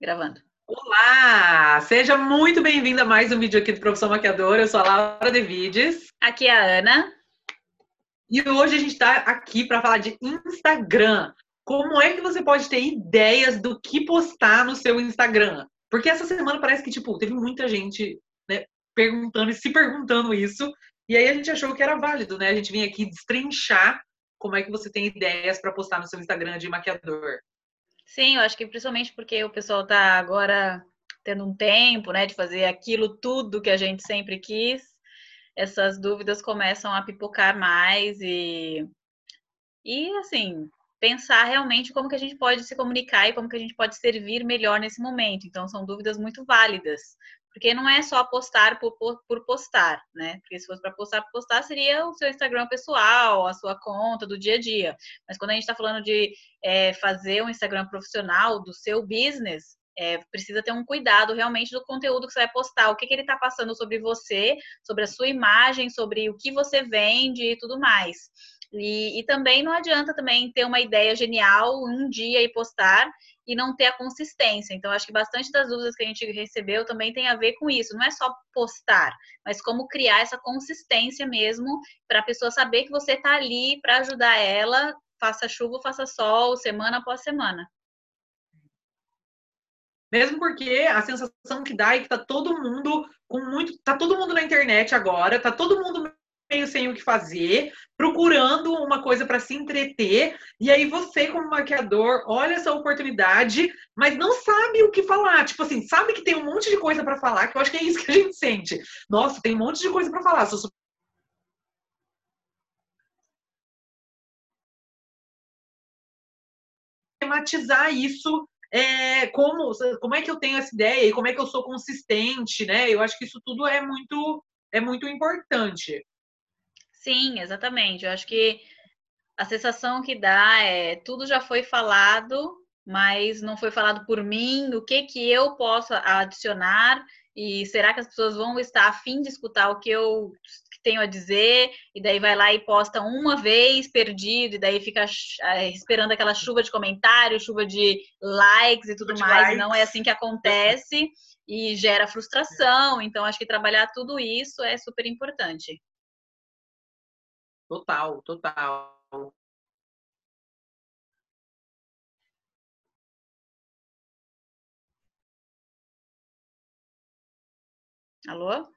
Gravando. Olá! Seja muito bem-vinda a mais um vídeo aqui do Profissão Maquiadora. Eu sou a Laura Devides. Aqui é a Ana. E hoje a gente está aqui para falar de Instagram. Como é que você pode ter ideias do que postar no seu Instagram? Porque essa semana parece que, tipo, teve muita gente né, perguntando e se perguntando isso. E aí a gente achou que era válido, né? A gente vinha aqui destrinchar como é que você tem ideias para postar no seu Instagram de maquiador. Sim, eu acho que principalmente porque o pessoal está agora tendo um tempo, né, de fazer aquilo tudo que a gente sempre quis, essas dúvidas começam a pipocar mais e e assim, pensar realmente como que a gente pode se comunicar e como que a gente pode servir melhor nesse momento. Então são dúvidas muito válidas. Porque não é só postar por, por, postar, né? Porque se fosse para postar por postar, seria o seu Instagram pessoal, a sua conta do dia a dia. Mas quando a gente está falando de é, fazer um Instagram profissional do seu business, é, precisa ter um cuidado realmente do conteúdo que você vai postar, o que, que ele está passando sobre você, sobre a sua imagem, sobre o que você vende e tudo mais. E, e, também não adianta também ter uma ideia genial um dia e postar e não ter a consistência. Então, acho que bastante das dúvidas que a gente recebeu também tem a ver com isso. Não é só postar, mas como criar essa consistência mesmo para a pessoa saber que você está ali para ajudar ela, faça chuva, faça sol, semana após semana. Mesmo porque a sensação que dá é que tá todo mundo com muito. Tá todo mundo na internet agora, tá todo mundo meio sem o que fazer, procurando uma coisa para se entreter, e aí você, como maquiador, olha essa oportunidade, mas não sabe o que falar. Tipo assim, sabe que tem um monte de coisa para falar, que eu acho que é isso que a gente sente. Nossa, tem um monte de coisa para falar. Tematizar isso é, como, como é que eu tenho essa ideia e como é que eu sou consistente, né? Eu acho que isso tudo é muito é muito importante. Sim, exatamente. Eu acho que a sensação que dá é tudo já foi falado, mas não foi falado por mim, o que que eu posso adicionar e será que as pessoas vão estar afim de escutar o que eu tenho a dizer? E daí vai lá e posta uma vez perdido, e daí fica eh, esperando aquela chuva de comentários, chuva de likes e tudo mais. Likes. Não é assim que acontece e gera frustração. Então, acho que trabalhar tudo isso é super importante. Total, total. Alô?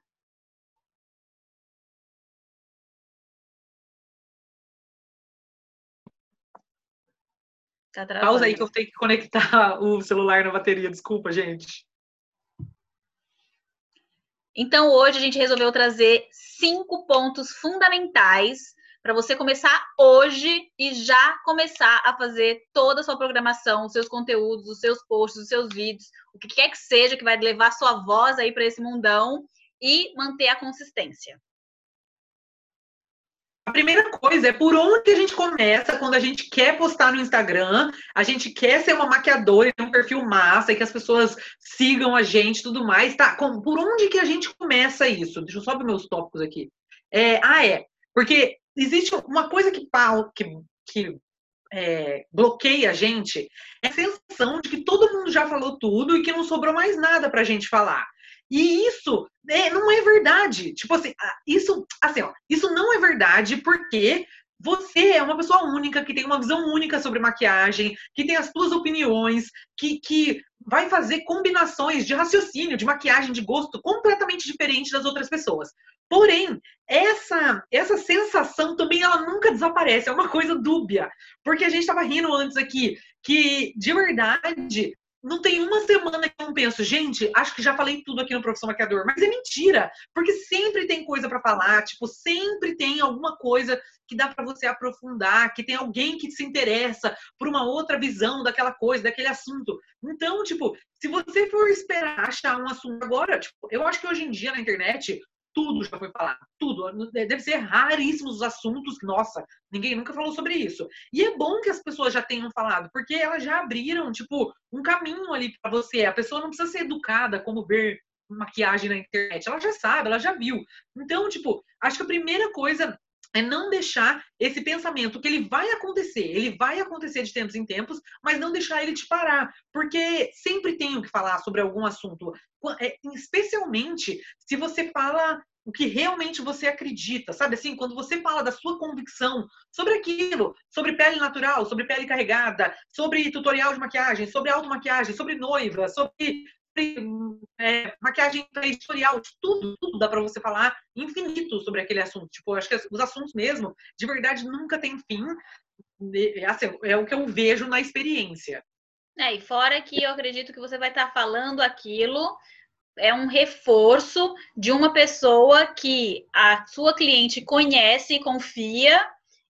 Tá Pausa aí que eu tenho que conectar o celular na bateria, desculpa, gente. Então, hoje a gente resolveu trazer cinco pontos fundamentais para você começar hoje e já começar a fazer toda a sua programação, os seus conteúdos, os seus posts, os seus vídeos, o que quer que seja que vai levar sua voz aí para esse mundão e manter a consistência. A primeira coisa é por onde a gente começa quando a gente quer postar no Instagram, a gente quer ser uma maquiadora e ter um perfil massa e que as pessoas sigam a gente tudo mais, tá? por onde que a gente começa isso? Deixa eu só ver meus tópicos aqui. É, ah, é. Porque existe uma coisa que, que, que é, bloqueia a gente, é a sensação de que todo mundo já falou tudo e que não sobrou mais nada para a gente falar. E isso é, não é verdade. Tipo assim, isso, assim, ó, isso não é verdade porque você é uma pessoa única, que tem uma visão única sobre maquiagem, que tem as suas opiniões, que, que vai fazer combinações de raciocínio, de maquiagem, de gosto completamente diferente das outras pessoas. Porém, essa essa sensação também ela nunca desaparece, é uma coisa dúbia. Porque a gente estava rindo antes aqui que de verdade não tem uma semana que eu não penso, gente, acho que já falei tudo aqui no Profissão Maquiador, mas é mentira, porque sempre tem coisa para falar, tipo, sempre tem alguma coisa que dá para você aprofundar, que tem alguém que se interessa por uma outra visão daquela coisa, daquele assunto. Então, tipo, se você for esperar achar um assunto agora, tipo, eu acho que hoje em dia na internet tudo já foi falado, tudo. Deve ser raríssimos os assuntos, nossa, ninguém nunca falou sobre isso. E é bom que as pessoas já tenham falado, porque elas já abriram, tipo, um caminho ali para você. A pessoa não precisa ser educada como ver maquiagem na internet, ela já sabe, ela já viu. Então, tipo, acho que a primeira coisa é não deixar esse pensamento que ele vai acontecer, ele vai acontecer de tempos em tempos, mas não deixar ele te parar, porque sempre tenho que falar sobre algum assunto, é, especialmente se você fala o que realmente você acredita, sabe assim, quando você fala da sua convicção sobre aquilo, sobre pele natural, sobre pele carregada, sobre tutorial de maquiagem, sobre automaquiagem, sobre noiva, sobre é, maquiagem editorial, tudo, tudo dá para você falar infinito sobre aquele assunto. Tipo, acho que os assuntos mesmo, de verdade, nunca tem fim. É, assim, é o que eu vejo na experiência. É, e fora que eu acredito que você vai estar tá falando aquilo é um reforço de uma pessoa que a sua cliente conhece, confia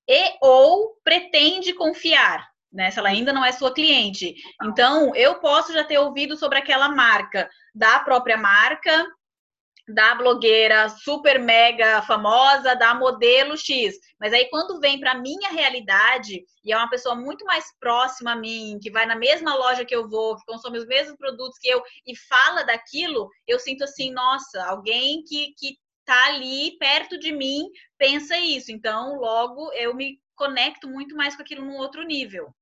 e ou pretende confiar né? Se ela ainda não é sua cliente. Então, eu posso já ter ouvido sobre aquela marca, da própria marca, da blogueira super mega famosa, da modelo X. Mas aí quando vem para minha realidade e é uma pessoa muito mais próxima a mim, que vai na mesma loja que eu vou, que consome os mesmos produtos que eu e fala daquilo, eu sinto assim, nossa, alguém que que tá ali perto de mim pensa isso. Então, logo eu me conecto muito mais com aquilo num outro nível.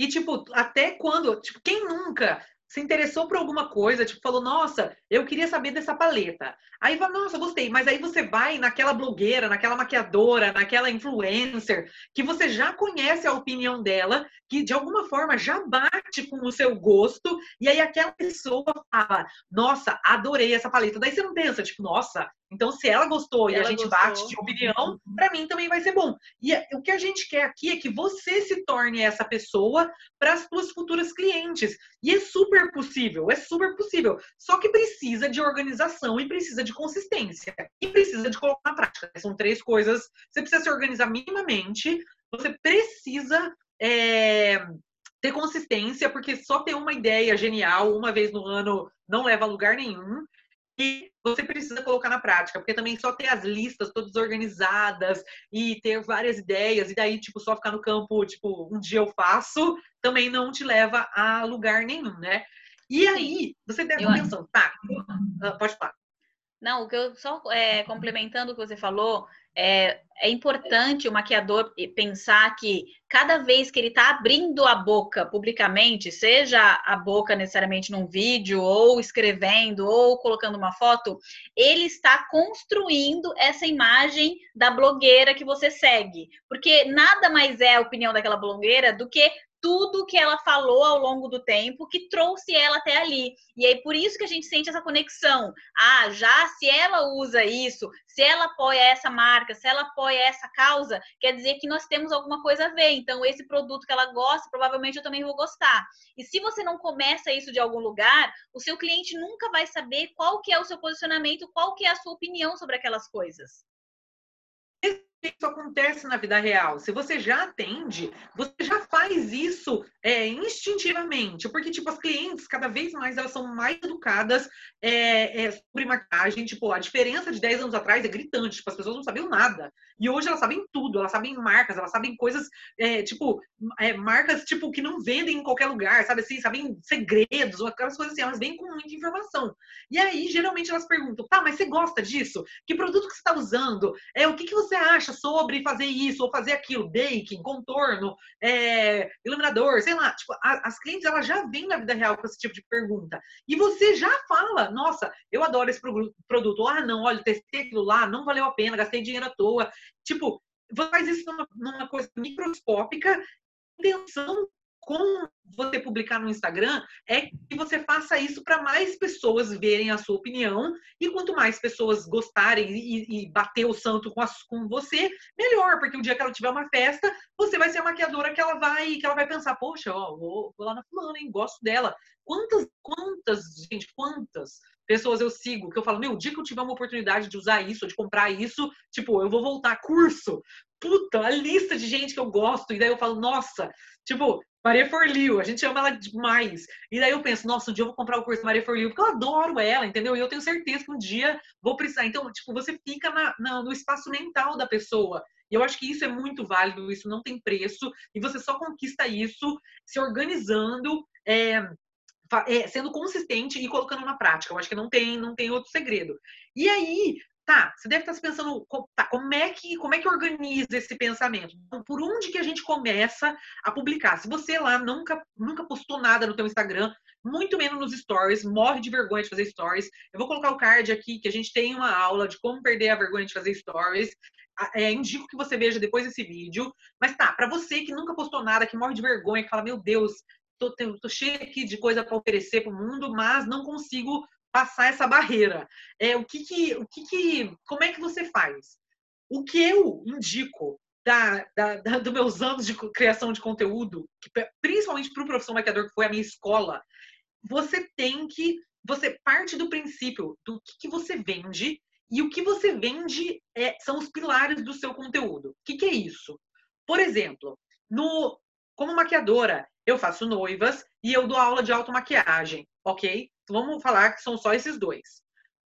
E, tipo, até quando, tipo, quem nunca se interessou por alguma coisa, tipo, falou, nossa, eu queria saber dessa paleta. Aí fala, nossa, gostei. Mas aí você vai naquela blogueira, naquela maquiadora, naquela influencer, que você já conhece a opinião dela, que de alguma forma já bate com o seu gosto, e aí aquela pessoa fala, nossa, adorei essa paleta. Daí você não pensa, tipo, nossa, então, se ela gostou e a gente gostou. bate de opinião, uhum. para mim também vai ser bom. E é, o que a gente quer aqui é que você se torne essa pessoa para as suas futuras clientes. E é super possível, é super possível. Só que precisa de organização e precisa de consistência. E precisa de colocar na prática. São três coisas. Você precisa se organizar minimamente, você precisa. É, ter consistência, porque só ter uma ideia genial uma vez no ano não leva a lugar nenhum que você precisa colocar na prática, porque também só ter as listas todas organizadas e ter várias ideias, e daí, tipo, só ficar no campo, tipo, um dia eu faço, também não te leva a lugar nenhum, né? E aí, você deve pensando, tá, ah, pode falar. Não, o que eu só é, complementando o que você falou, é, é importante o maquiador pensar que cada vez que ele está abrindo a boca publicamente, seja a boca necessariamente num vídeo, ou escrevendo, ou colocando uma foto, ele está construindo essa imagem da blogueira que você segue. Porque nada mais é a opinião daquela blogueira do que tudo que ela falou ao longo do tempo que trouxe ela até ali. E aí por isso que a gente sente essa conexão. Ah, já se ela usa isso, se ela apoia essa marca, se ela apoia essa causa, quer dizer que nós temos alguma coisa a ver. Então esse produto que ela gosta, provavelmente eu também vou gostar. E se você não começa isso de algum lugar, o seu cliente nunca vai saber qual que é o seu posicionamento, qual que é a sua opinião sobre aquelas coisas isso acontece na vida real. Se você já atende, você já faz isso é, instintivamente, porque tipo as clientes cada vez mais elas são mais educadas é, é, sobre maquiagem. Tipo a diferença de 10 anos atrás é gritante. Tipo as pessoas não sabiam nada e hoje elas sabem tudo. Elas sabem marcas, elas sabem coisas é, tipo é, marcas tipo que não vendem em qualquer lugar, sabe assim, sabem segredos, aquelas coisas assim. Elas vêm com muita informação. E aí geralmente elas perguntam, tá, mas você gosta disso? Que produto que você está usando? É o que que você acha? Acha sobre fazer isso ou fazer aquilo, baking, contorno, é, iluminador, sei lá. Tipo, a, as clientes elas já vêm na vida real com esse tipo de pergunta. E você já fala, nossa, eu adoro esse produto. Ah, não, olha, testei aquilo lá, não valeu a pena, gastei dinheiro à toa. Tipo, faz isso numa, numa coisa microscópica, intenção com você publicar no Instagram é que você faça isso para mais pessoas verem a sua opinião e quanto mais pessoas gostarem e, e bater o santo com, com você, melhor, porque o dia que ela tiver uma festa, você vai ser a maquiadora que ela vai que ela vai pensar, poxa, ó, vou, vou lá na fulana, hein, gosto dela. Quantas, quantas, gente, quantas pessoas eu sigo que eu falo, meu, o dia que eu tiver uma oportunidade de usar isso, de comprar isso, tipo, eu vou voltar curso. Puta, a lista de gente que eu gosto, e daí eu falo, nossa, tipo, Maria Forliu, a gente ama ela demais. E daí eu penso, nossa, um dia eu vou comprar o curso Maria Forliu, porque eu adoro ela, entendeu? E eu tenho certeza que um dia vou precisar. Então, tipo, você fica na, na, no espaço mental da pessoa. E eu acho que isso é muito válido, isso não tem preço, e você só conquista isso se organizando, é, é, sendo consistente e colocando na prática. Eu acho que não tem, não tem outro segredo. E aí, tá, você deve estar se pensando, tá, como é que como é que organiza esse pensamento? Então, por onde que a gente começa a publicar? Se você lá nunca nunca postou nada no teu Instagram, muito menos nos stories, morre de vergonha de fazer stories. Eu vou colocar o card aqui que a gente tem uma aula de como perder a vergonha de fazer stories. É, indico que você veja depois desse vídeo. Mas tá, para você que nunca postou nada, que morre de vergonha, que fala, meu Deus, tô, tô cheio aqui de coisa para oferecer para o mundo, mas não consigo passar essa barreira. É, o que que, o que que, como é que você faz? O que eu indico da, da, da dos meus anos de criação de conteúdo, que, principalmente para o professor maquiador, que foi a minha escola, você tem que, você parte do princípio do que, que você vende e o que você vende é, são os pilares do seu conteúdo. O que, que é isso? Por exemplo, no, como maquiadora, eu faço noivas e eu dou aula de automaquiagem, ok? Vamos falar que são só esses dois.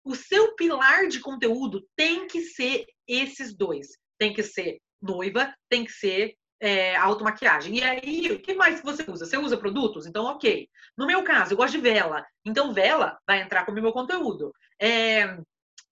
O seu pilar de conteúdo tem que ser esses dois. Tem que ser noiva, tem que ser é, automaquiagem. E aí, o que mais você usa? Você usa produtos? Então, ok. No meu caso, eu gosto de vela. Então, vela vai entrar como meu conteúdo. É,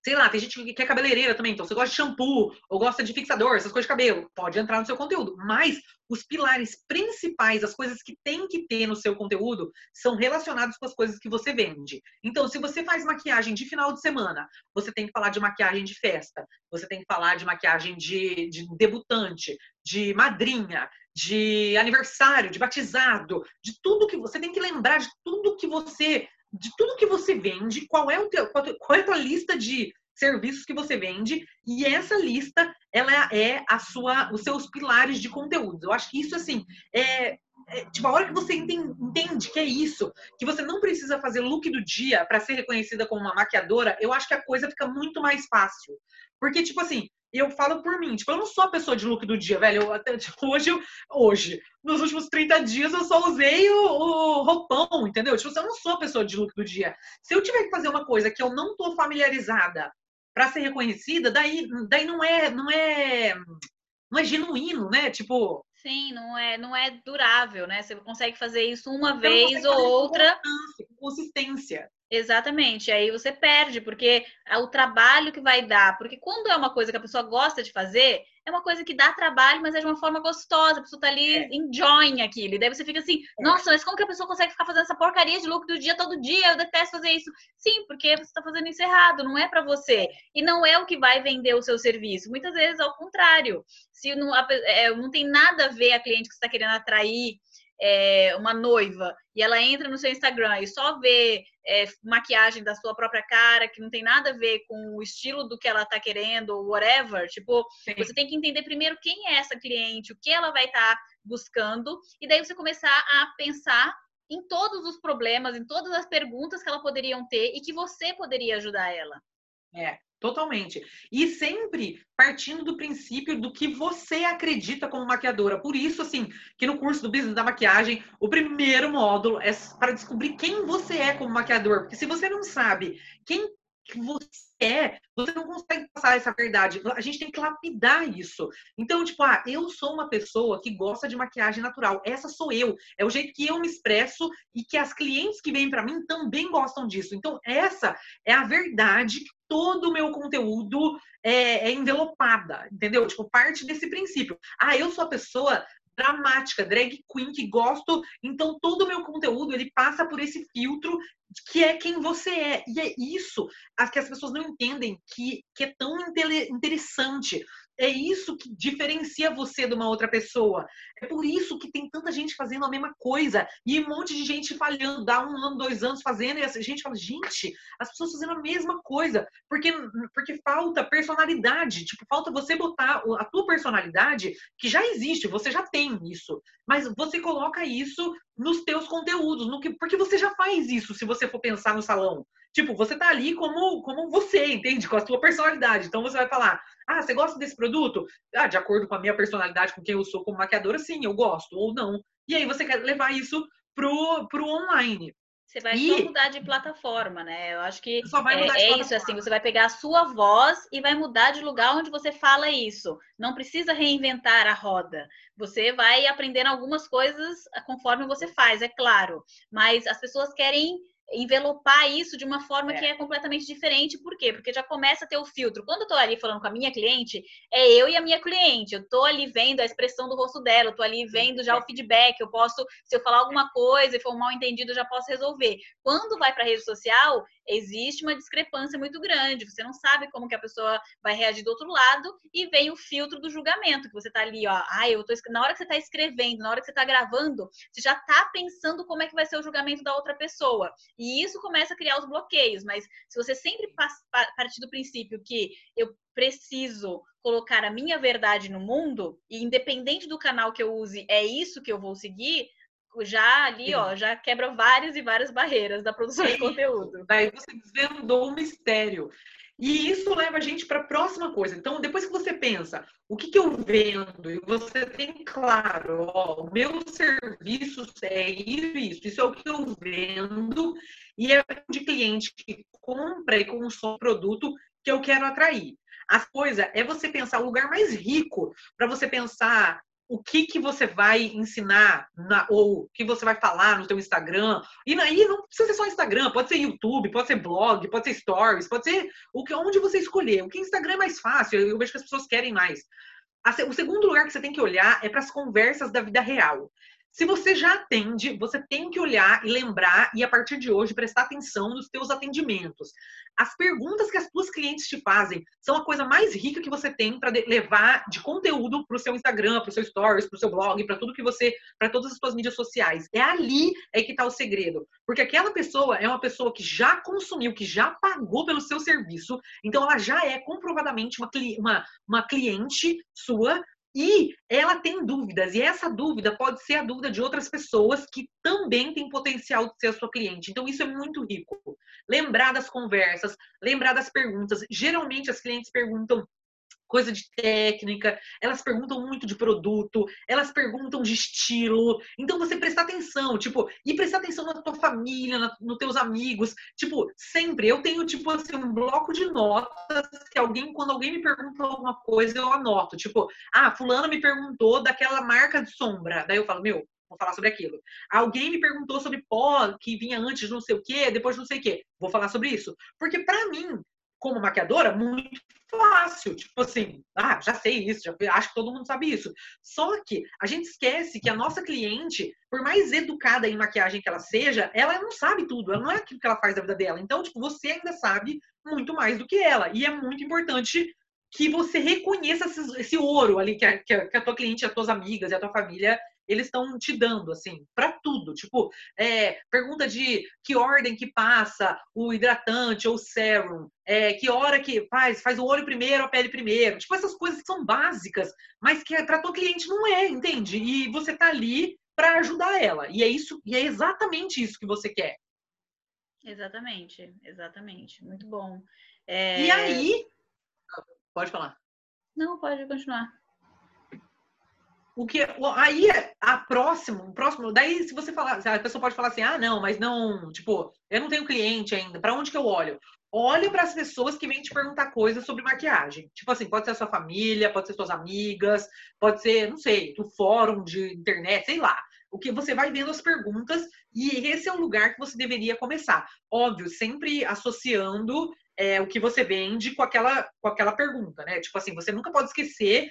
sei lá, tem gente que é cabeleireira também, então você gosta de shampoo ou gosta de fixador, essas coisas de cabelo, pode entrar no seu conteúdo. Mas os pilares principais, as coisas que tem que ter no seu conteúdo, são relacionados com as coisas que você vende. Então, se você faz maquiagem de final de semana, você tem que falar de maquiagem de festa, você tem que falar de maquiagem de, de debutante, de madrinha, de aniversário, de batizado, de tudo que você tem que lembrar de tudo que você de tudo que você vende, qual é o teu, qual é a tua lista de serviços que você vende e essa lista ela é a sua os seus pilares de conteúdo. Eu acho que isso assim é, é tipo a hora que você entende, entende que é isso, que você não precisa fazer look do dia para ser reconhecida como uma maquiadora, eu acho que a coisa fica muito mais fácil. Porque tipo assim, eu falo por mim, tipo, eu não sou a pessoa de look do dia, velho. Eu até, tipo, hoje, hoje, nos últimos 30 dias, eu só usei o, o, roupão, entendeu? Tipo, eu não sou a pessoa de look do dia. Se eu tiver que fazer uma coisa que eu não tô familiarizada para ser reconhecida, daí, daí não é, não é, não é genuíno, né? Tipo. Sim, não é, não é durável, né? Você consegue fazer isso uma vez ou outra. Consistência. Exatamente, aí você perde, porque é o trabalho que vai dar. Porque quando é uma coisa que a pessoa gosta de fazer, é uma coisa que dá trabalho, mas é de uma forma gostosa. A pessoa tá ali é. enjoying aquilo. E daí você fica assim, é. nossa, mas como que a pessoa consegue ficar fazendo essa porcaria de look do dia todo dia? Eu detesto fazer isso. Sim, porque você tá fazendo isso errado, não é para você. E não é o que vai vender o seu serviço. Muitas vezes, ao contrário. Se não, é, não tem nada a ver a cliente que você está querendo atrair é, uma noiva e ela entra no seu Instagram e só vê é, maquiagem da sua própria cara, que não tem nada a ver com o estilo do que ela tá querendo, ou whatever, tipo, Sim. você tem que entender primeiro quem é essa cliente, o que ela vai estar tá buscando, e daí você começar a pensar em todos os problemas, em todas as perguntas que ela poderiam ter e que você poderia ajudar ela. É, Totalmente. E sempre partindo do princípio do que você acredita como maquiadora. Por isso, assim, que no curso do Business da Maquiagem, o primeiro módulo é para descobrir quem você é como maquiador. Porque se você não sabe quem você é, você não consegue passar essa verdade. A gente tem que lapidar isso. Então, tipo, ah, eu sou uma pessoa que gosta de maquiagem natural. Essa sou eu. É o jeito que eu me expresso e que as clientes que vêm para mim também gostam disso. Então, essa é a verdade todo o meu conteúdo é, é envelopada, entendeu? Tipo, parte desse princípio. Ah, eu sou a pessoa dramática, drag queen que gosto, então todo o meu conteúdo ele passa por esse filtro que é quem você é. E é isso que as pessoas não entendem que, que é tão interessante. É isso que diferencia você de uma outra pessoa. É por isso que tem tanta gente fazendo a mesma coisa e um monte de gente falhando, dá um ano, dois anos fazendo, e a gente fala, gente, as pessoas fazendo a mesma coisa, porque, porque falta personalidade. Tipo, falta você botar a tua personalidade, que já existe, você já tem isso, mas você coloca isso nos teus conteúdos, no que, porque você já faz isso, se você for pensar no salão. Tipo, você tá ali como, como você, entende? Com a sua personalidade. Então você vai falar: ah, você gosta desse produto? Ah, de acordo com a minha personalidade, com quem eu sou como maquiadora, sim, eu gosto, ou não. E aí você quer levar isso pro, pro online. Você vai e... só mudar de plataforma, né? Eu acho que é, é isso, assim, você vai pegar a sua voz e vai mudar de lugar onde você fala isso. Não precisa reinventar a roda. Você vai aprendendo algumas coisas conforme você faz, é claro. Mas as pessoas querem envelopar isso de uma forma é. que é completamente diferente. Por quê? Porque já começa a ter o filtro. Quando eu tô ali falando com a minha cliente, é eu e a minha cliente. Eu tô ali vendo a expressão do rosto dela, eu tô ali vendo já o feedback. Eu posso, se eu falar alguma coisa e for um mal entendido, eu já posso resolver. Quando vai para rede social, existe uma discrepância muito grande. Você não sabe como que a pessoa vai reagir do outro lado e vem o filtro do julgamento, que você tá ali, ó, ah, eu tô na hora que você tá escrevendo, na hora que você tá gravando, você já tá pensando como é que vai ser o julgamento da outra pessoa. E isso começa a criar os bloqueios, mas se você sempre partir do princípio que eu preciso colocar a minha verdade no mundo, e independente do canal que eu use, é isso que eu vou seguir, já ali, ó, já quebra várias e várias barreiras da produção de conteúdo. Aí você desvendou o mistério. E isso leva a gente para a próxima coisa. Então, depois que você pensa, o que, que eu vendo? E você tem claro, ó, o meu serviço é isso, isso, isso é o que eu vendo, e é de cliente que compra e consome o produto que eu quero atrair. A coisa é você pensar o lugar mais rico para você pensar o que que você vai ensinar na, ou o que você vai falar no teu Instagram. E aí não precisa ser só Instagram, pode ser YouTube, pode ser blog, pode ser stories, pode ser o que onde você escolher. O que Instagram é mais fácil, eu vejo que as pessoas querem mais. O segundo lugar que você tem que olhar é para as conversas da vida real. Se você já atende, você tem que olhar e lembrar e a partir de hoje prestar atenção nos teus atendimentos. As perguntas que as tuas clientes te fazem são a coisa mais rica que você tem para levar de conteúdo para o seu Instagram, para o seu Stories, para o seu blog, para tudo que você, para todas as suas mídias sociais. É ali é que está o segredo, porque aquela pessoa é uma pessoa que já consumiu, que já pagou pelo seu serviço, então ela já é comprovadamente uma, uma, uma cliente sua e ela tem dúvidas, e essa dúvida pode ser a dúvida de outras pessoas que também têm potencial de ser a sua cliente. Então, isso é muito rico. Lembrar das conversas, lembrar das perguntas. Geralmente, as clientes perguntam coisa de técnica, elas perguntam muito de produto, elas perguntam de estilo. Então você prestar atenção, tipo, e prestar atenção na tua família, nos teus amigos. Tipo, sempre eu tenho tipo assim um bloco de notas que alguém quando alguém me pergunta alguma coisa, eu anoto, tipo, ah, fulano me perguntou daquela marca de sombra. Daí eu falo, meu, vou falar sobre aquilo. Alguém me perguntou sobre pó que vinha antes de não sei o quê, depois de não sei o quê. Vou falar sobre isso. Porque para mim, como maquiadora, muito fácil. Tipo assim, ah, já sei isso, já, acho que todo mundo sabe isso. Só que a gente esquece que a nossa cliente, por mais educada em maquiagem que ela seja, ela não sabe tudo, ela não é aquilo que ela faz da vida dela. Então, tipo, você ainda sabe muito mais do que ela. E é muito importante que você reconheça esse, esse ouro ali que a, que a, tua cliente, as tuas amigas e a tua família eles estão te dando, assim, para tudo. Tipo, é, pergunta de que ordem que passa o hidratante ou o serum, é, que hora que faz, faz o olho primeiro, a pele primeiro. Tipo, essas coisas que são básicas, mas que para tua cliente não é, entende? E você tá ali para ajudar ela. E é isso, e é exatamente isso que você quer. Exatamente, exatamente. Muito bom. É... E aí. Pode falar. Não, pode continuar. O que aí a próximo, próximo, daí se você falar, a pessoa pode falar assim: "Ah, não, mas não, tipo, eu não tenho cliente ainda. Para onde que eu olho?" Olhe para as pessoas que vêm te perguntar coisas sobre maquiagem. Tipo assim, pode ser a sua família, pode ser suas amigas, pode ser, não sei, do fórum de internet, sei lá. O que você vai vendo as perguntas e esse é o lugar que você deveria começar. Óbvio, sempre associando é, o que você vende com aquela, com aquela pergunta, né? Tipo assim, você nunca pode esquecer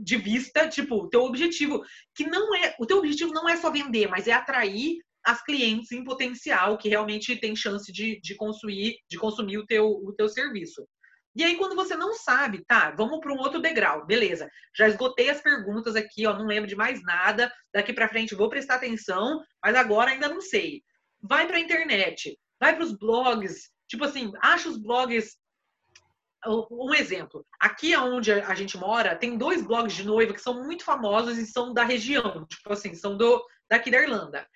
de vista, tipo, o teu objetivo, que não é, o teu objetivo não é só vender, mas é atrair as clientes em potencial que realmente tem chance de, de consumir, de consumir o teu, o teu serviço. E aí, quando você não sabe, tá, vamos para um outro degrau, beleza. Já esgotei as perguntas aqui, ó, não lembro de mais nada. Daqui para frente vou prestar atenção, mas agora ainda não sei. Vai para a internet, vai para os blogs. Tipo assim, acha os blogs um exemplo. Aqui onde a gente mora, tem dois blogs de noiva que são muito famosos e são da região, tipo assim, são do daqui da Irlanda.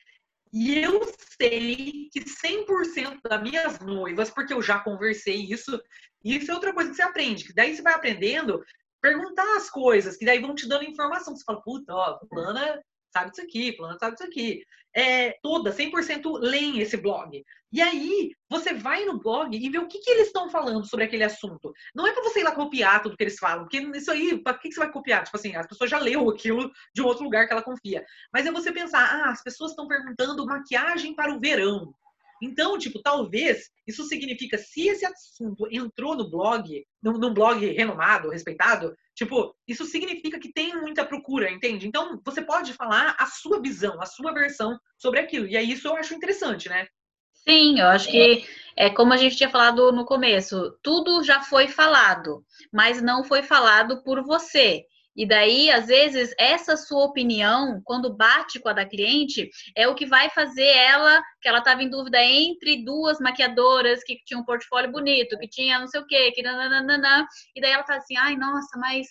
E eu sei que 100% das minhas noivas, porque eu já conversei isso, isso é outra coisa que você aprende, que daí você vai aprendendo, perguntar as coisas, que daí vão te dando informação. Você fala, puta, ó, fulana sabe disso aqui, fulano sabe disso aqui. É, toda, 100% leem esse blog. E aí, você vai no blog e vê o que, que eles estão falando sobre aquele assunto. Não é para você ir lá copiar tudo que eles falam, porque isso aí, para que, que você vai copiar? Tipo assim, as pessoas já leu aquilo de um outro lugar que ela confia. Mas é você pensar, ah, as pessoas estão perguntando maquiagem para o verão. Então, tipo, talvez isso significa, se esse assunto entrou no blog, num, num blog renomado, respeitado, tipo, isso significa que tem muita procura, entende? Então, você pode falar a sua visão, a sua versão sobre aquilo. E aí isso eu acho interessante, né? Sim, eu acho que é como a gente tinha falado no começo, tudo já foi falado, mas não foi falado por você. E daí, às vezes, essa sua opinião, quando bate com a da cliente, é o que vai fazer ela, que ela estava em dúvida entre duas maquiadoras que tinham um portfólio bonito, que tinha não sei o quê, que nananana, e daí ela fala assim, ai, nossa, mas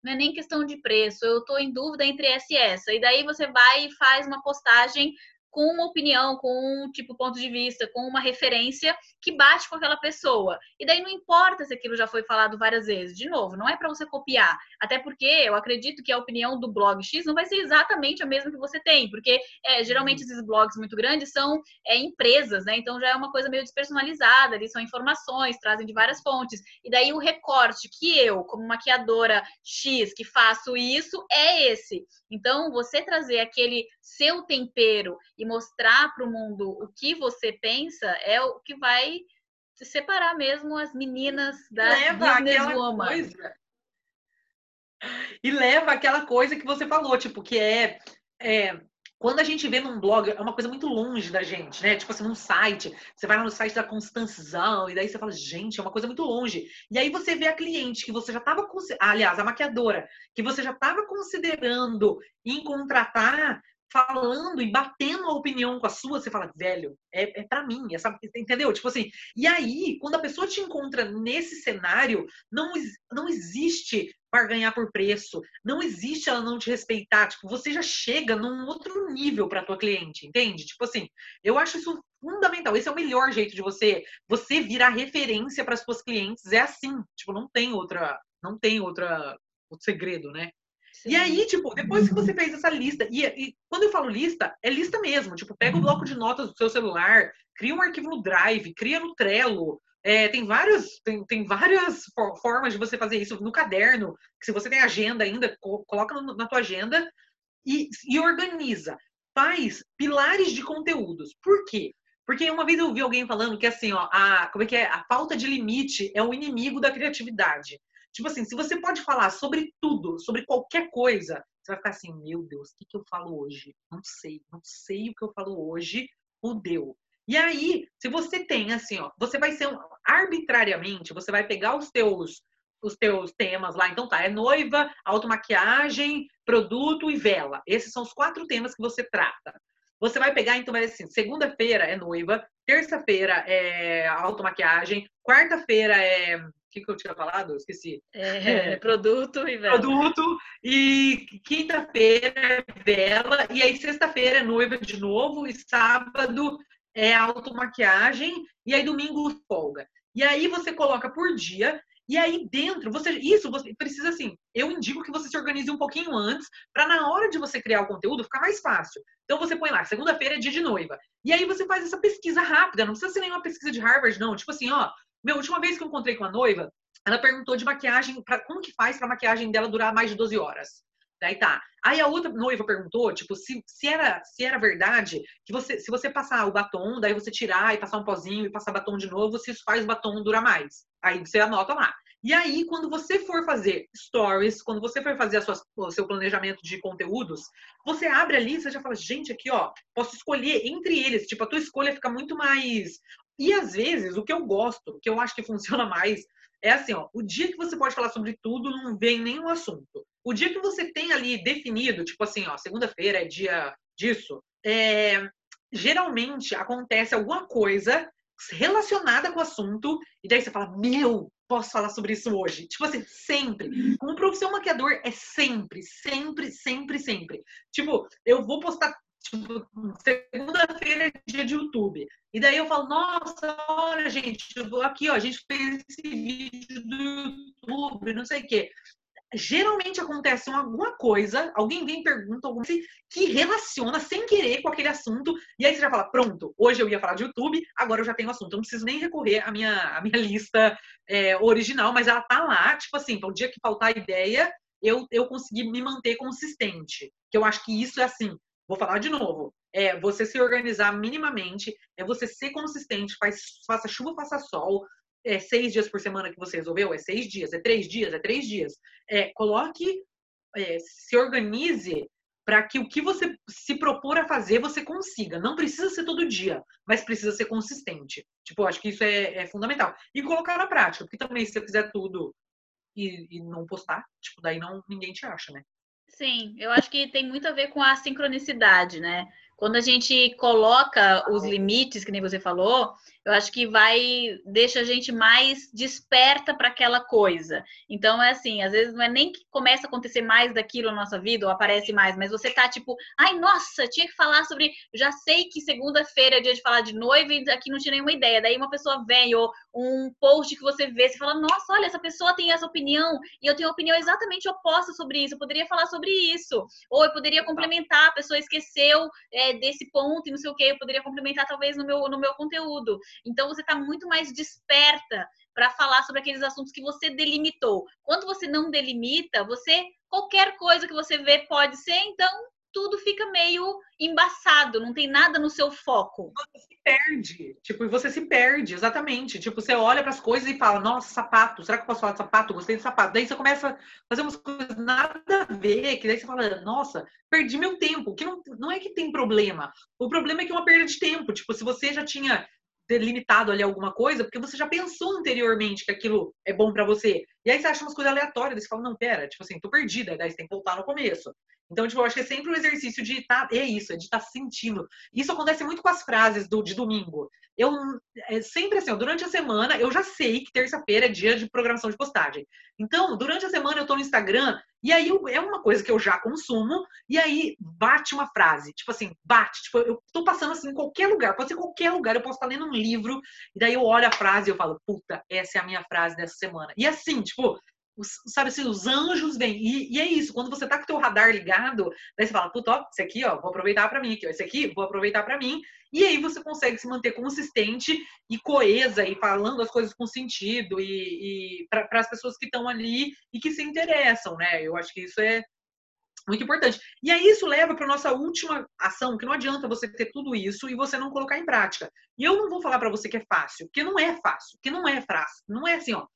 não é nem questão de preço, eu estou em dúvida entre essa e essa. E daí você vai e faz uma postagem com uma opinião, com um tipo ponto de vista, com uma referência que bate com aquela pessoa. E daí não importa se aquilo já foi falado várias vezes. De novo, não é para você copiar, até porque eu acredito que a opinião do blog X não vai ser exatamente a mesma que você tem, porque é, geralmente esses blogs muito grandes são é, empresas, né? Então já é uma coisa meio despersonalizada, ali são informações, trazem de várias fontes. E daí o recorte que eu, como maquiadora X, que faço isso, é esse. Então, você trazer aquele seu tempero e mostrar para o mundo o que você pensa é o que vai separar mesmo as meninas da leva businesswoman. Coisa, e leva aquela coisa que você falou, tipo, que é, é quando a gente vê num blog, é uma coisa muito longe da gente, né? Tipo assim, num site, você vai lá no site da Constanzão, e daí você fala, gente, é uma coisa muito longe. E aí você vê a cliente que você já estava, aliás, a maquiadora, que você já estava considerando em contratar, falando e batendo a opinião com a sua, você fala, velho, é, é para mim, essa, entendeu? Tipo assim, e aí, quando a pessoa te encontra nesse cenário, não, não existe barganhar por preço, não existe ela não te respeitar, tipo, você já chega num outro nível para tua cliente, entende? Tipo assim, eu acho isso fundamental, esse é o melhor jeito de você, você virar referência para as suas clientes, é assim, tipo, não tem outra, não tem outra, outro segredo, né? E aí, tipo, depois que você fez essa lista, e, e, quando eu falo lista, é lista mesmo. Tipo, pega o bloco de notas do seu celular, cria um arquivo no Drive, cria no Trello. É, tem, várias, tem, tem várias formas de você fazer isso no caderno, que se você tem agenda ainda, coloca no, na tua agenda e, e organiza. Faz pilares de conteúdos. Por quê? Porque uma vez eu ouvi alguém falando que assim, ó, a, como é que é? A falta de limite é o inimigo da criatividade. Tipo assim, se você pode falar sobre tudo, sobre qualquer coisa, você vai ficar assim, meu Deus, o que, que eu falo hoje? Não sei, não sei o que eu falo hoje, fudeu. E aí, se você tem assim, ó, você vai ser arbitrariamente, você vai pegar os teus os teus temas lá, então tá, é noiva, automaquiagem, produto e vela. Esses são os quatro temas que você trata. Você vai pegar, então, vai assim, segunda-feira é noiva, terça-feira é automaquiagem, quarta-feira é o que, que eu tinha falado? Eu esqueci. É, é, produto e vela. Produto. E quinta-feira é vela. E aí, sexta-feira é noiva de novo. E sábado é automaquiagem. E aí, domingo, folga. E aí, você coloca por dia. E aí, dentro, você isso você precisa assim. Eu indico que você se organize um pouquinho antes, para na hora de você criar o conteúdo ficar mais fácil. Então, você põe lá, segunda-feira é dia de noiva. E aí, você faz essa pesquisa rápida. Não precisa ser nenhuma pesquisa de Harvard, não. Tipo assim, ó meu, última vez que eu encontrei com a noiva, ela perguntou de maquiagem, pra, como que faz para a maquiagem dela durar mais de 12 horas? Daí tá. Aí a outra noiva perguntou, tipo, se, se, era, se era verdade que você, se você passar o batom, daí você tirar e passar um pozinho e passar batom de novo, se isso faz o batom durar mais. Aí você anota lá. E aí, quando você for fazer stories, quando você for fazer sua, o seu planejamento de conteúdos, você abre ali, você já fala, gente, aqui, ó, posso escolher entre eles. Tipo, a tua escolha fica muito mais e às vezes, o que eu gosto, o que eu acho que funciona mais, é assim, ó, o dia que você pode falar sobre tudo, não vem nenhum assunto. O dia que você tem ali definido, tipo assim, ó, segunda-feira é dia disso, é, geralmente acontece alguma coisa relacionada com o assunto, e daí você fala, meu, posso falar sobre isso hoje. Tipo assim, sempre. Como profissão maquiador, é sempre, sempre, sempre, sempre. Tipo, eu vou postar tipo, segunda-feira é dia de YouTube. E daí eu falo, nossa, olha, gente, aqui, ó, a gente fez esse vídeo do YouTube, não sei o quê. Geralmente acontece alguma coisa, alguém vem pergunta alguma coisa que relaciona sem querer com aquele assunto, e aí você já fala, pronto, hoje eu ia falar de YouTube, agora eu já tenho assunto. Eu não preciso nem recorrer à minha, à minha lista é, original, mas ela tá lá, tipo assim, para o dia que faltar ideia, eu, eu consegui me manter consistente. Que eu acho que isso é assim, Vou falar de novo. é você se organizar minimamente, é você ser consistente, faz, faça chuva, faça sol, é seis dias por semana que você resolveu, é seis dias, é três dias, é três dias. É, coloque, é, se organize para que o que você se propor a fazer você consiga. Não precisa ser todo dia, mas precisa ser consistente. Tipo, eu acho que isso é, é fundamental. E colocar na prática, porque também se você fizer tudo e, e, não postar, tipo, daí não ninguém te acha, né? Sim, eu acho que tem muito a ver com a sincronicidade, né? Quando a gente coloca os limites, que nem você falou, eu acho que vai deixa a gente mais desperta para aquela coisa. Então é assim, às vezes não é nem que começa a acontecer mais daquilo na nossa vida ou aparece mais, mas você tá tipo, ai nossa, tinha que falar sobre, já sei que segunda-feira é dia de falar de noiva e aqui não tinha nenhuma ideia. Daí uma pessoa vem ou um post que você vê, você fala, nossa, olha, essa pessoa tem essa opinião e eu tenho opinião exatamente oposta sobre isso. Eu poderia falar sobre isso ou eu poderia complementar. A pessoa esqueceu é, desse ponto e não sei o que, eu poderia complementar talvez no meu no meu conteúdo. Então você está muito mais desperta para falar sobre aqueles assuntos que você delimitou. Quando você não delimita, você qualquer coisa que você vê pode ser, então tudo fica meio embaçado, não tem nada no seu foco. Você se perde, tipo, e você se perde, exatamente. Tipo, você olha para as coisas e fala, nossa, sapato, será que eu posso falar de sapato? Gostei de sapato. Daí você começa a fazer umas coisas nada a ver, que daí você fala, nossa, perdi meu tempo. Que não, não é que tem problema. O problema é que é uma perda de tempo. Tipo, se você já tinha delimitado ali alguma coisa, porque você já pensou anteriormente que aquilo é bom para você. E aí você acha umas coisas aleatórias, você fala, não, pera, tipo assim, tô perdida, daí você tem que voltar no começo. Então, tipo, eu acho que é sempre um exercício de estar, tá, é isso, é de estar tá sentindo. Isso acontece muito com as frases do, de domingo. Eu, é sempre assim, ó, durante a semana, eu já sei que terça-feira é dia de programação de postagem. Então, durante a semana eu tô no Instagram, e aí eu, é uma coisa que eu já consumo, e aí bate uma frase, tipo assim, bate, tipo, eu tô passando assim em qualquer lugar, pode ser qualquer lugar, eu posso estar lendo um livro, e daí eu olho a frase e eu falo, puta, essa é a minha frase dessa semana. E assim, tipo, sabe assim, os anjos vêm. E, e, é isso, quando você tá com o teu radar ligado, daí você fala, puta, ó, esse aqui, ó, vou aproveitar para mim aqui, ó, esse aqui, vou aproveitar para mim. E aí você consegue se manter consistente e coesa e falando as coisas com sentido e, e para as pessoas que estão ali e que se interessam, né? Eu acho que isso é muito importante. E aí isso leva para nossa última ação, que não adianta você ter tudo isso e você não colocar em prática. E eu não vou falar para você que é fácil, porque não é fácil, porque não é fácil. Não é assim, ó,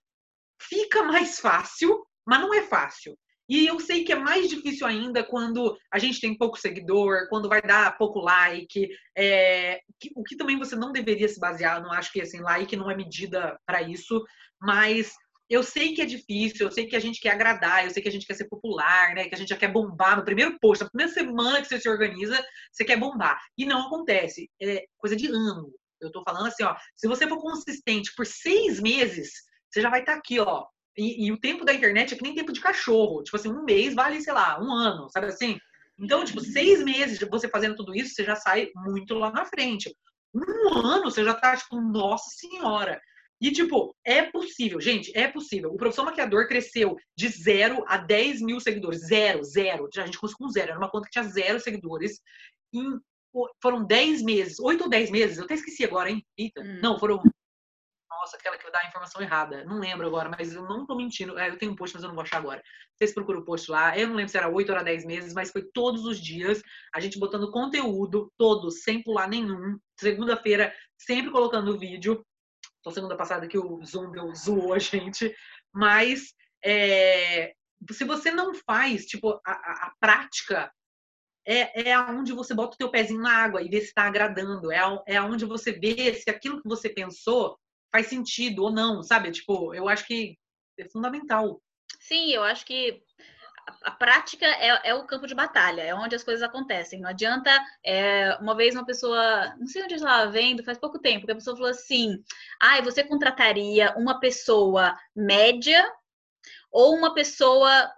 fica mais fácil, mas não é fácil. E eu sei que é mais difícil ainda quando a gente tem pouco seguidor, quando vai dar pouco like, é, o que também você não deveria se basear. Não acho que assim, like não é medida para isso, mas eu sei que é difícil, eu sei que a gente quer agradar, eu sei que a gente quer ser popular, né? Que a gente já quer bombar no primeiro post, na primeira semana que você se organiza, você quer bombar. E não acontece. É coisa de ano. Eu tô falando assim, ó, se você for consistente por seis meses, você já vai estar tá aqui, ó. E, e, o tempo da internet é que nem tempo de cachorro. Tipo assim, um mês vale, sei lá, um ano, sabe assim? Então, tipo, seis meses de você fazendo tudo isso, você já sai muito lá na frente. Um ano, você já tá, tipo, nossa senhora. E, tipo, é possível, gente, é possível. O Profissão Maquiador cresceu de zero a 10 mil seguidores. Zero, zero. A gente conseguiu zero. Era uma conta que tinha zero seguidores. Em, foram 10 meses, 8 ou 10 meses, eu até esqueci agora, hein? Eita. Hum. Não, foram nossa, aquela que dá a informação errada. Não lembro agora, mas eu não tô mentindo. É, eu tenho um post, mas eu não vou achar agora. Vocês procuram o post lá. Eu não lembro se era 8 ou 10 meses, mas foi todos os dias. A gente botando conteúdo, todos, sem pular nenhum. Segunda-feira, sempre colocando vídeo. Só segunda passada que o Zoom deu, zoou a gente. Mas é, se você não faz, tipo, a, a, prática é, é aonde você bota o teu pezinho na água e vê se está agradando. É, é aonde você vê se aquilo que você pensou faz sentido ou não, sabe? Tipo, eu acho que é fundamental. Sim, eu acho que a, prática é, é, o campo de batalha, é onde as coisas acontecem. Não adianta, é, uma vez uma pessoa, não sei onde eu estava vendo, faz pouco tempo, que a pessoa falou assim: ah, você contrataria uma pessoa média ou uma pessoa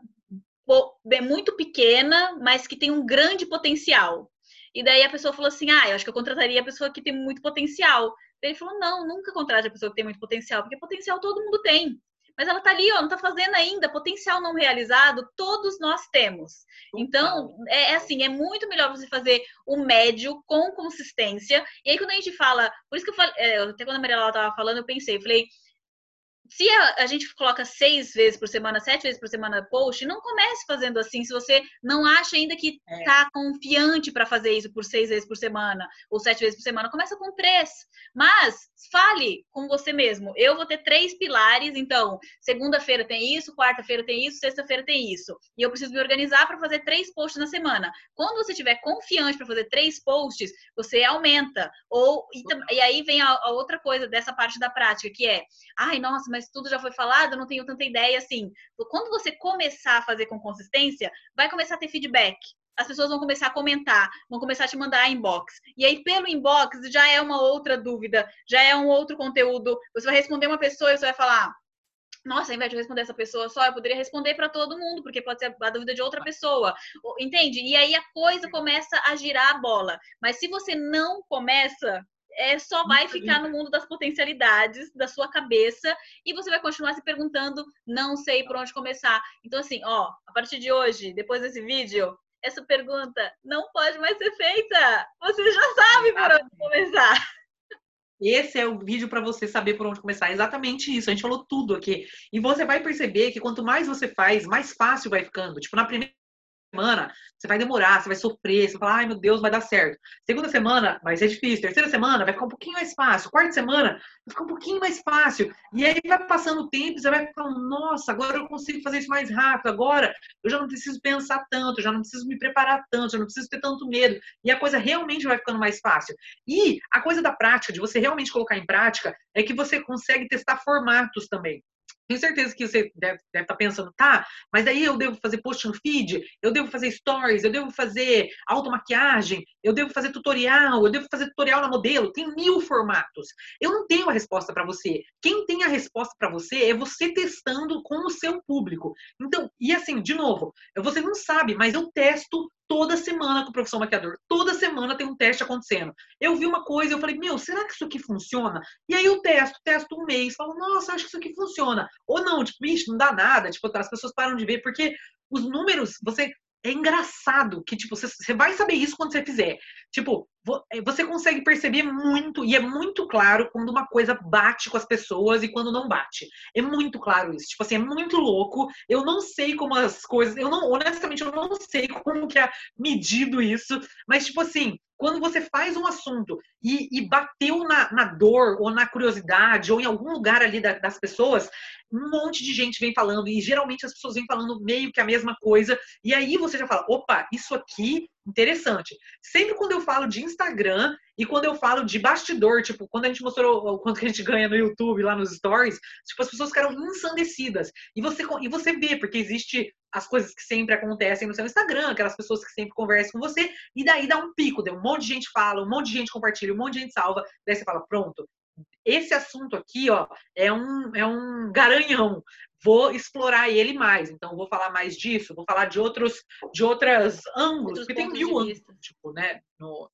muito pequena, mas que tem um grande potencial. E daí a pessoa falou assim: ah, eu acho que eu contrataria a pessoa que tem muito potencial. Ele falou: não, nunca contrate a pessoa que tem muito potencial, porque potencial todo mundo tem. Mas ela tá ali, ó, não tá fazendo ainda, potencial não realizado, todos nós temos. Então, é, é assim, é muito melhor você fazer o médio com consistência. E aí, quando a gente fala, por isso que eu falei, é, até quando a Maria Laura tava falando, eu pensei, eu falei, se a, a, gente coloca seis vezes por semana, sete vezes por semana post, não comece fazendo assim se você não acha ainda que é. tá confiante para fazer isso por seis vezes por semana ou sete vezes por semana. Começa com três. Mas fale com você mesmo. Eu vou ter três pilares, então segunda-feira tem isso, quarta-feira tem isso, sexta-feira tem isso. E eu preciso me organizar para fazer três posts na semana. Quando você tiver confiante para fazer três posts, você aumenta. Ou e, e aí vem a, a outra coisa dessa parte da prática, que é, ai, nossa, mas tudo já foi falado, eu não tenho tanta ideia assim. Quando você começar a fazer com consistência, vai começar a ter feedback. As pessoas vão começar a comentar, vão começar a te mandar inbox. E aí, pelo inbox, já é uma outra dúvida, já é um outro conteúdo. Você vai responder uma pessoa e você vai falar: nossa, ao invés de responder essa pessoa só, eu poderia responder para todo mundo, porque pode ser a dúvida de outra pessoa. Entende? E aí a coisa começa a girar a bola. Mas se você não começa é, só vai ficar no mundo das potencialidades da sua cabeça e você vai continuar se perguntando, não sei por onde começar. Então, assim, ó, a partir de hoje, depois desse vídeo, essa pergunta não pode mais ser feita. Você já sabe por onde começar. Esse é o vídeo para você saber por onde começar. Exatamente isso. A gente falou tudo aqui. E você vai perceber que quanto mais você faz, mais fácil vai ficando. Tipo, na primeira semana, você vai demorar, você vai sofrer, você vai falar, ai meu Deus, vai dar certo. Segunda semana vai ser difícil. Terceira semana vai ficar um pouquinho mais fácil. Quarta semana vai ficar um pouquinho mais fácil. E aí vai passando o tempo, você vai falando, nossa, agora eu consigo fazer isso mais rápido. Agora eu já não preciso pensar tanto, já não preciso me preparar tanto, já não preciso ter tanto medo. E a coisa realmente vai ficando mais fácil. E a coisa da prática, de você realmente colocar em prática, é que você consegue testar formatos também. Tenho certeza que você deve, estar tá pensando, tá, mas aí eu devo fazer post no feed, eu devo fazer stories, eu devo fazer automaquiagem, eu devo fazer tutorial, eu devo fazer tutorial na modelo. Tem mil formatos. Eu não tenho a resposta para você. Quem tem a resposta para você é você testando com o seu público. Então, e assim, de novo, você não sabe, mas eu testo toda semana com o professor maquiador. Toda semana tem um teste acontecendo. Eu vi uma coisa, eu falei, meu, será que isso aqui funciona? E aí eu testo, testo um mês, falo, nossa, acho que isso aqui funciona. Ou não, tipo, bicho, não dá nada, tipo, as pessoas param de ver, porque os números, você é engraçado que, tipo, você, você vai saber isso quando você fizer. Tipo, é, você consegue perceber muito, e é muito claro quando uma coisa bate com as pessoas e quando não bate. É muito claro isso. Tipo assim, é muito louco. Eu não sei como as coisas. Eu não, honestamente, eu não sei como que é medido isso, mas, tipo assim, quando você faz um assunto e, e bateu na, na, dor ou na curiosidade ou em algum lugar ali da, das pessoas, um monte de gente vem falando e geralmente as pessoas vêm falando meio que a mesma coisa e aí você já fala, opa, isso aqui interessante. Sempre quando eu falo de Instagram e quando eu falo de bastidor, tipo, quando a gente mostrou o quanto que a gente ganha no YouTube, lá nos stories, tipo, as pessoas ficaram ensandecidas. E você, e você vê, porque existe as coisas que sempre acontecem no seu Instagram, aquelas pessoas que sempre conversam com você, e daí dá um pico, um monte de gente fala, um monte de gente compartilha, um monte de gente salva, daí você fala, pronto, esse assunto aqui, ó, é um, é um garanhão vou explorar ele mais. Então, vou falar mais disso, vou falar de outros, de outras ângulos, Outros porque tem mil ângulos, tipo, né? No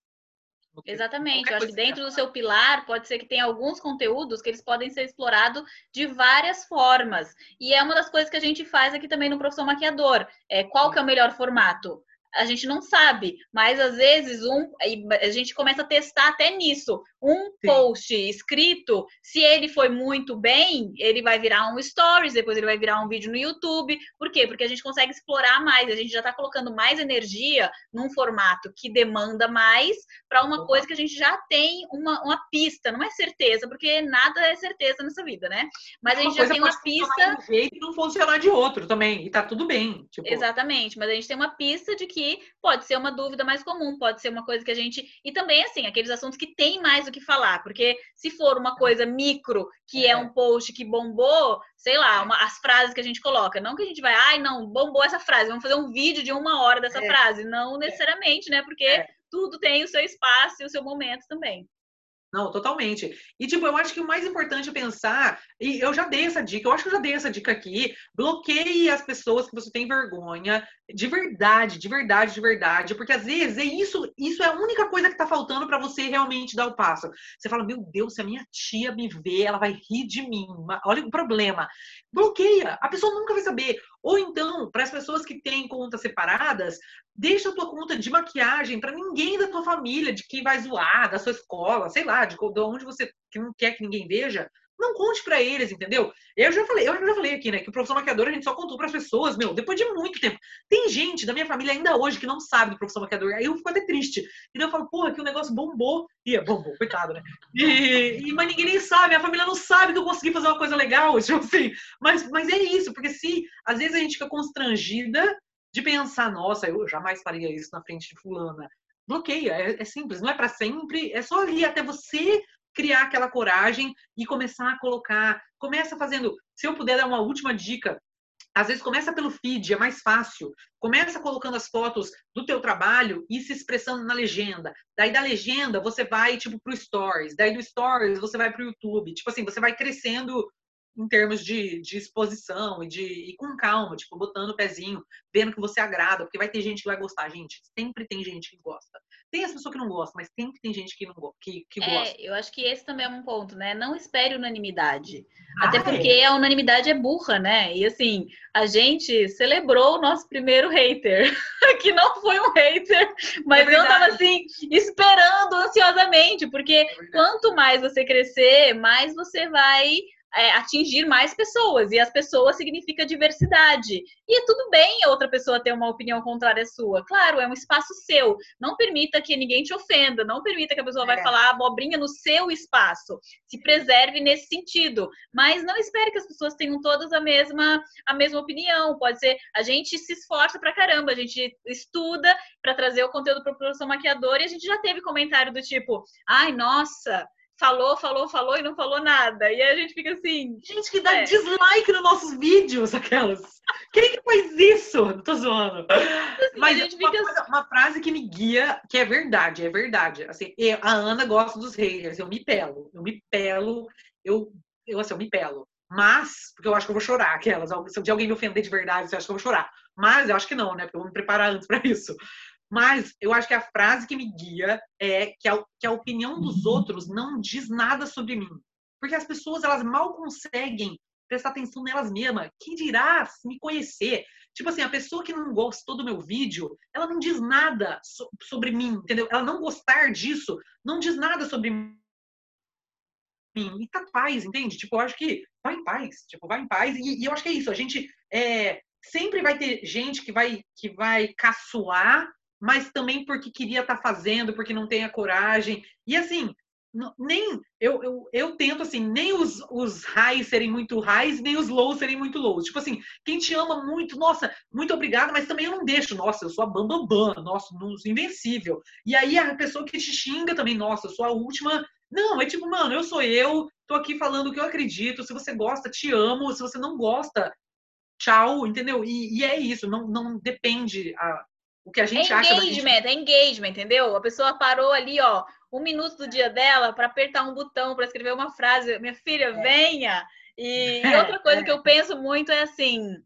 Exatamente, eu acho que dentro do seu pilar pode ser que tenha alguns conteúdos que eles podem ser explorados de várias formas. E é uma das coisas que a gente faz aqui também no Professor Maquiador. É, qual que é o melhor formato? A gente não sabe, mas às vezes um a gente começa a testar até nisso. Um Sim. post escrito, se ele foi muito bem, ele vai virar um stories, depois ele vai virar um vídeo no YouTube. Por quê? Porque a gente consegue explorar mais, a gente já está colocando mais energia num formato que demanda mais para uma coisa que a gente já tem uma, uma pista, não é certeza, porque nada é certeza nessa vida, né? Mas a gente já tem uma pista. De um jeito e não funcionar de outro também, e tá tudo bem. Tipo... Exatamente, mas a gente tem uma pista de que que pode ser uma dúvida mais comum, pode ser uma coisa que a gente. E também, assim, aqueles assuntos que tem mais o que falar, porque se for uma coisa micro, que é, é um post que bombou, sei lá, uma, as frases que a gente coloca. Não que a gente vai, ai, não, bombou essa frase, vamos fazer um vídeo de uma hora dessa é. frase. Não necessariamente, né? Porque é. tudo tem o seu espaço e o seu momento também. Não, totalmente. E, tipo, eu acho que o mais importante é pensar, e eu já dei essa dica, eu acho que eu já dei essa dica aqui, bloqueie as pessoas que você tem vergonha, de verdade, de verdade, de verdade, porque às vezes é isso, isso é a única coisa que tá faltando para você realmente dar o passo. Você fala, meu Deus, se a minha tia me vê, ela vai rir de mim. Olha o problema. Bloqueia, a pessoa nunca vai saber. Ou então, para as pessoas que têm contas separadas, deixa a tua conta de maquiagem para ninguém da tua família, de quem vai zoar, da sua escola, sei lá, de, de onde você que não quer que ninguém veja, não conte para eles, entendeu? Eu já falei, eu já falei aqui, né, que o professor maquiador a gente só contou para as pessoas, meu, depois de muito tempo. Tem gente da minha família ainda hoje que não sabe do professor maquiador. Aí eu fico até triste. E daí eu falo, porra, que o negócio bombou. E é, bombou, coitado, né? E, e, mas ninguém nem sabe, minha família não sabe que eu consegui fazer uma coisa legal, tipo assim. Mas, mas é isso, porque se às vezes a gente fica constrangida de pensar, nossa, eu jamais faria isso na frente de fulana. Bloqueia, é, é simples, não é para sempre, é só ali até você criar aquela coragem e começar a colocar. Começa fazendo. Se eu puder dar uma última dica, às vezes começa pelo feed, é mais fácil. Começa colocando as fotos do teu trabalho e se expressando na legenda. Daí da legenda você vai tipo pro stories, daí do stories você vai pro YouTube. Tipo assim, você vai crescendo em termos de, de exposição e de e com calma, tipo, botando o pezinho, vendo que você agrada, porque vai ter gente que vai gostar, gente. Sempre tem gente que gosta. Tem as pessoas que não gostam, mas sempre tem gente que não que, que é, gosta. Eu acho que esse também é um ponto, né? Não espere unanimidade. Ah, Até porque é. a unanimidade é burra, né? E assim, a gente celebrou o nosso primeiro hater, que não foi um hater, mas é eu tava assim, esperando ansiosamente, porque é quanto mais você crescer, mais você vai é, atingir mais pessoas, e as pessoas significa diversidade. E é tudo bem outra pessoa ter uma opinião contrária à sua. Claro, é um espaço seu. Não permita que ninguém te ofenda, não permita que a pessoa é. vai falar abobrinha no seu espaço. Se preserve nesse sentido. Mas não espere que as pessoas tenham todas a mesma, a mesma opinião. Pode ser, a gente se esforça pra caramba, a gente estuda para trazer o conteúdo para o professor maquiador e a gente já teve comentário do tipo, ai, nossa, falou, falou, falou e não falou nada. E a gente fica assim. Gente que dá é. dislike nos nossos vídeos, aquelas. Quem que faz isso? Não tô zoando. Assim, Mas uma, fica... coisa, uma, frase que me guia, que é verdade, é verdade. Assim, eu, a Ana gosta dos haters, eu me pelo, eu me pelo, eu, eu assim, eu me pelo. Mas, porque eu acho que eu vou chorar, aquelas. Se de alguém me ofender de verdade, eu acho que eu vou chorar. Mas eu acho que não, né? Porque eu vou me preparar antes para isso. Mas eu acho que a frase que me guia é que a, que a opinião dos uhum. outros não diz nada sobre mim. Porque as pessoas, elas mal conseguem prestar atenção nelas mesmas. Quem dirá me conhecer? Tipo assim, a pessoa que não gostou do meu vídeo, ela não diz nada so sobre mim, entendeu? Ela não gostar disso não diz nada sobre mim. E tá paz, entende? Tipo, eu acho que vai em paz. Tipo, vai em paz. E, e eu acho que é isso. A gente é, sempre vai ter gente que vai, que vai caçoar mas também porque queria estar tá fazendo, porque não tem a coragem. E assim, nem eu, eu, eu tento assim, nem os, os highs serem muito highs, nem os lows serem muito lows. Tipo assim, quem te ama muito, nossa, muito obrigado, mas também eu não deixo, nossa, eu sou a bambambam, bam, bam, nossa, invencível. E aí a pessoa que te xinga também, nossa, eu sou a última. Não, é tipo, mano, eu sou eu, tô aqui falando o que eu acredito. Se você gosta, te amo. Se você não gosta, tchau, entendeu? E, e é isso, não, não depende a, o que a gente é acha. Engagement, gente... é engagement, entendeu? A pessoa parou ali, ó, um minuto do dia dela para apertar um botão, para escrever uma frase. Minha filha, é. venha! E, e outra coisa é. que eu penso muito é assim.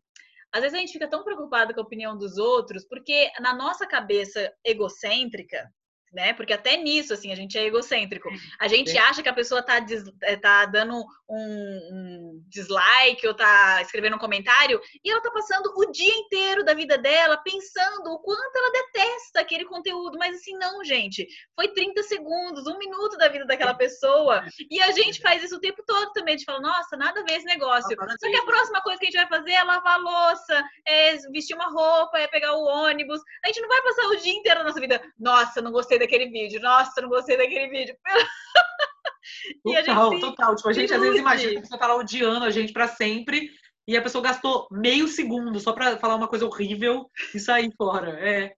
Às vezes a gente fica tão preocupado com a opinião dos outros, porque na nossa cabeça egocêntrica, né? Porque até nisso, assim, a gente é egocêntrico. A gente acha que a pessoa tá, des, eh, tá dando um, um, dislike ou tá escrevendo um comentário e ela tá passando o dia inteiro da vida dela pensando o quanto ela detesta aquele conteúdo. Mas assim, não, gente. Foi 30 segundos, um minuto da vida daquela pessoa. E a gente faz isso o tempo todo também. A gente fala, nossa, nada a ver esse negócio. Só que a próxima coisa que a gente vai fazer é lavar a louça, é vestir uma roupa, é pegar o ônibus. A gente não vai passar o dia inteiro da nossa vida. Nossa, não gostei daquele vídeo. Nossa, não gostei daquele vídeo. total, total. Tipo, a gente às vezes imagina que a pessoa tá lá odiando a gente para sempre e a pessoa gastou meio segundo só para falar uma coisa horrível e sair fora. É.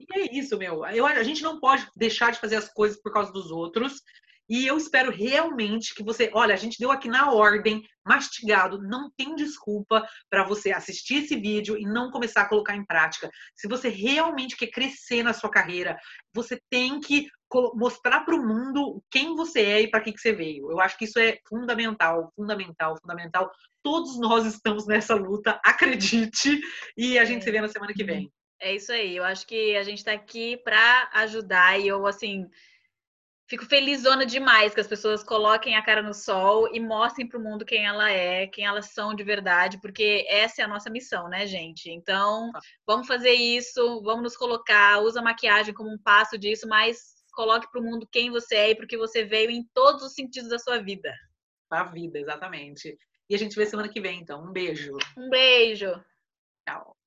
E é isso, meu. Eu, a gente não pode deixar de fazer as coisas por causa dos outros. E eu espero realmente que você. Olha, a gente deu aqui na ordem, mastigado, não tem desculpa para você assistir esse vídeo e não começar a colocar em prática. Se você realmente quer crescer na sua carreira, você tem que mostrar para o mundo quem você é e para que, que você veio. Eu acho que isso é fundamental, fundamental, fundamental. Todos nós estamos nessa luta, acredite, e a gente é. se vê na semana que vem. É isso aí. Eu acho que a gente está aqui para ajudar e eu assim fico felizona demais que as pessoas coloquem a cara no sol e mostrem para o mundo quem ela é, quem elas são de verdade, porque essa é a nossa missão, né, gente? Então, tá. vamos fazer isso, vamos nos colocar, usa a maquiagem como um passo disso, mas coloque para o mundo quem você é e porque você veio em todos os sentidos da sua vida. Pra vida, exatamente. E a gente vê semana que vem, então. Um beijo. Um beijo. Tchau.